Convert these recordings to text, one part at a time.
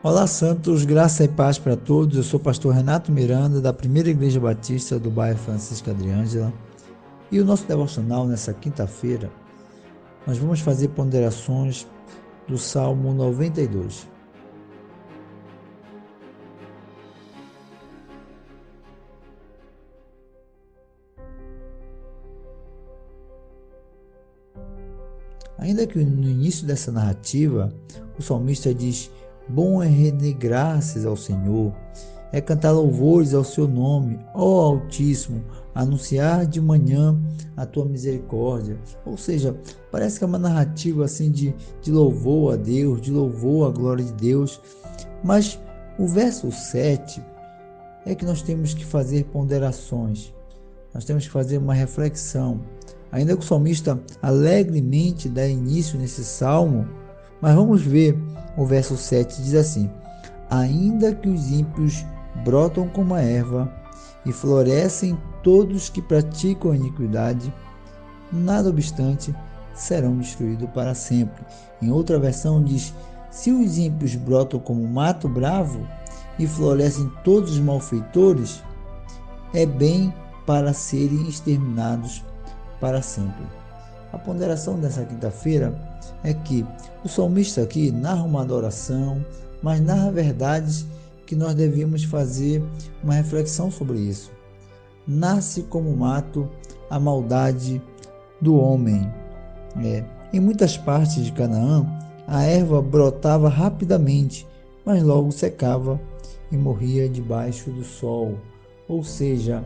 Olá, Santos, graça e paz para todos. Eu sou o pastor Renato Miranda, da Primeira Igreja Batista do bairro Francisca Adriângela. E o nosso devocional nessa quinta-feira, nós vamos fazer ponderações do Salmo 92. Ainda que no início dessa narrativa, o salmista diz Bom é render graças ao Senhor, é cantar louvores ao seu nome, ó Altíssimo, anunciar de manhã a tua misericórdia. Ou seja, parece que é uma narrativa assim de, de louvor a Deus, de louvor à glória de Deus. Mas o verso 7 é que nós temos que fazer ponderações, nós temos que fazer uma reflexão. Ainda que o salmista alegremente dá início nesse salmo, mas vamos ver o verso 7 diz assim: Ainda que os ímpios brotam como a erva e florescem todos que praticam a iniquidade, nada obstante serão destruídos para sempre. Em outra versão diz: Se os ímpios brotam como mato bravo e florescem todos os malfeitores, é bem para serem exterminados para sempre. A ponderação dessa quinta-feira é que o salmista aqui narra uma adoração, mas narra verdades que nós devíamos fazer uma reflexão sobre isso. Nasce como mato a maldade do homem. É. Em muitas partes de Canaã, a erva brotava rapidamente, mas logo secava e morria debaixo do sol. Ou seja,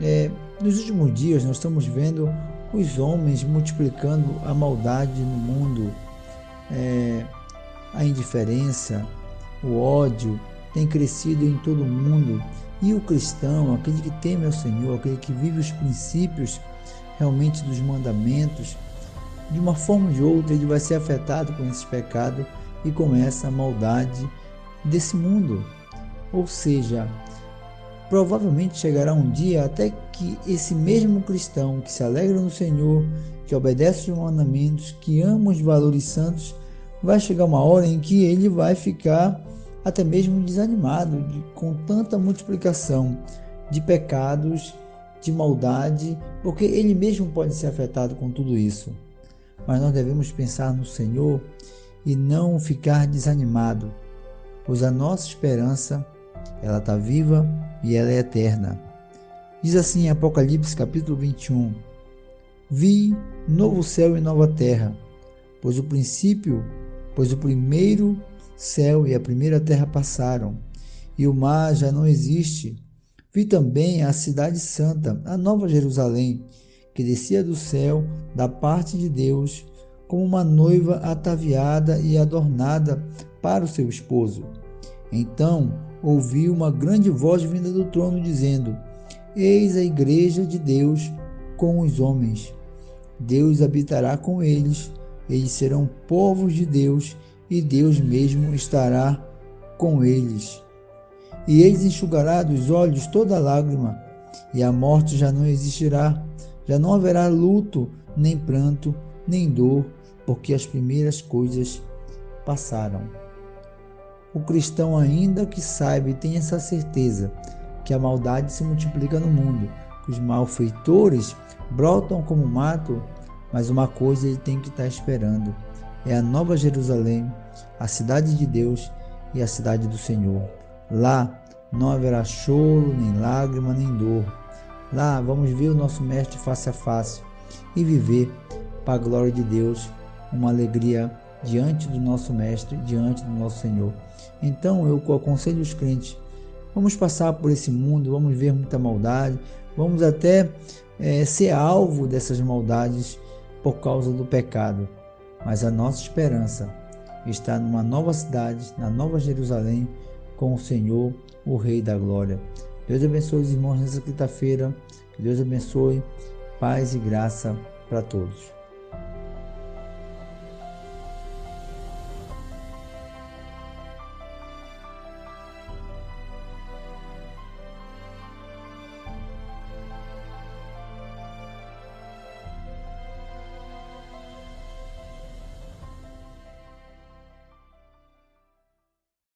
é, nos últimos dias nós estamos vendo os homens multiplicando a maldade no mundo, é, a indiferença, o ódio tem crescido em todo o mundo. E o cristão, aquele que teme ao Senhor, aquele que vive os princípios realmente dos mandamentos, de uma forma ou de outra ele vai ser afetado com esse pecado e com essa maldade desse mundo. Ou seja, Provavelmente chegará um dia até que esse mesmo cristão que se alegra no Senhor, que obedece os mandamentos, que ama os valores santos, vai chegar uma hora em que ele vai ficar até mesmo desanimado de, com tanta multiplicação de pecados, de maldade, porque ele mesmo pode ser afetado com tudo isso. Mas nós devemos pensar no Senhor e não ficar desanimado, pois a nossa esperança ela está viva e ela é eterna. Diz assim em Apocalipse capítulo 21: Vi novo céu e nova terra, pois o princípio, pois o primeiro céu e a primeira terra passaram, e o mar já não existe. Vi também a cidade santa, a nova Jerusalém, que descia do céu da parte de Deus, como uma noiva ataviada e adornada para o seu esposo. Então ouvi uma grande voz vinda do trono dizendo: Eis a igreja de Deus com os homens. Deus habitará com eles, eles serão povos de Deus, e Deus mesmo estará com eles. E eles enxugará dos olhos toda lágrima, e a morte já não existirá, já não haverá luto, nem pranto, nem dor, porque as primeiras coisas passaram. O cristão, ainda que saiba e tenha essa certeza que a maldade se multiplica no mundo, que os malfeitores brotam como mato, mas uma coisa ele tem que estar esperando: é a Nova Jerusalém, a cidade de Deus e a cidade do Senhor. Lá não haverá choro, nem lágrima, nem dor. Lá vamos ver o nosso Mestre face a face e viver para a glória de Deus uma alegria diante do nosso Mestre, diante do nosso Senhor. Então eu aconselho os crentes: vamos passar por esse mundo, vamos ver muita maldade, vamos até é, ser alvo dessas maldades por causa do pecado. Mas a nossa esperança está numa nova cidade, na Nova Jerusalém, com o Senhor, o Rei da Glória. Deus abençoe os irmãos nessa quinta-feira. Deus abençoe paz e graça para todos.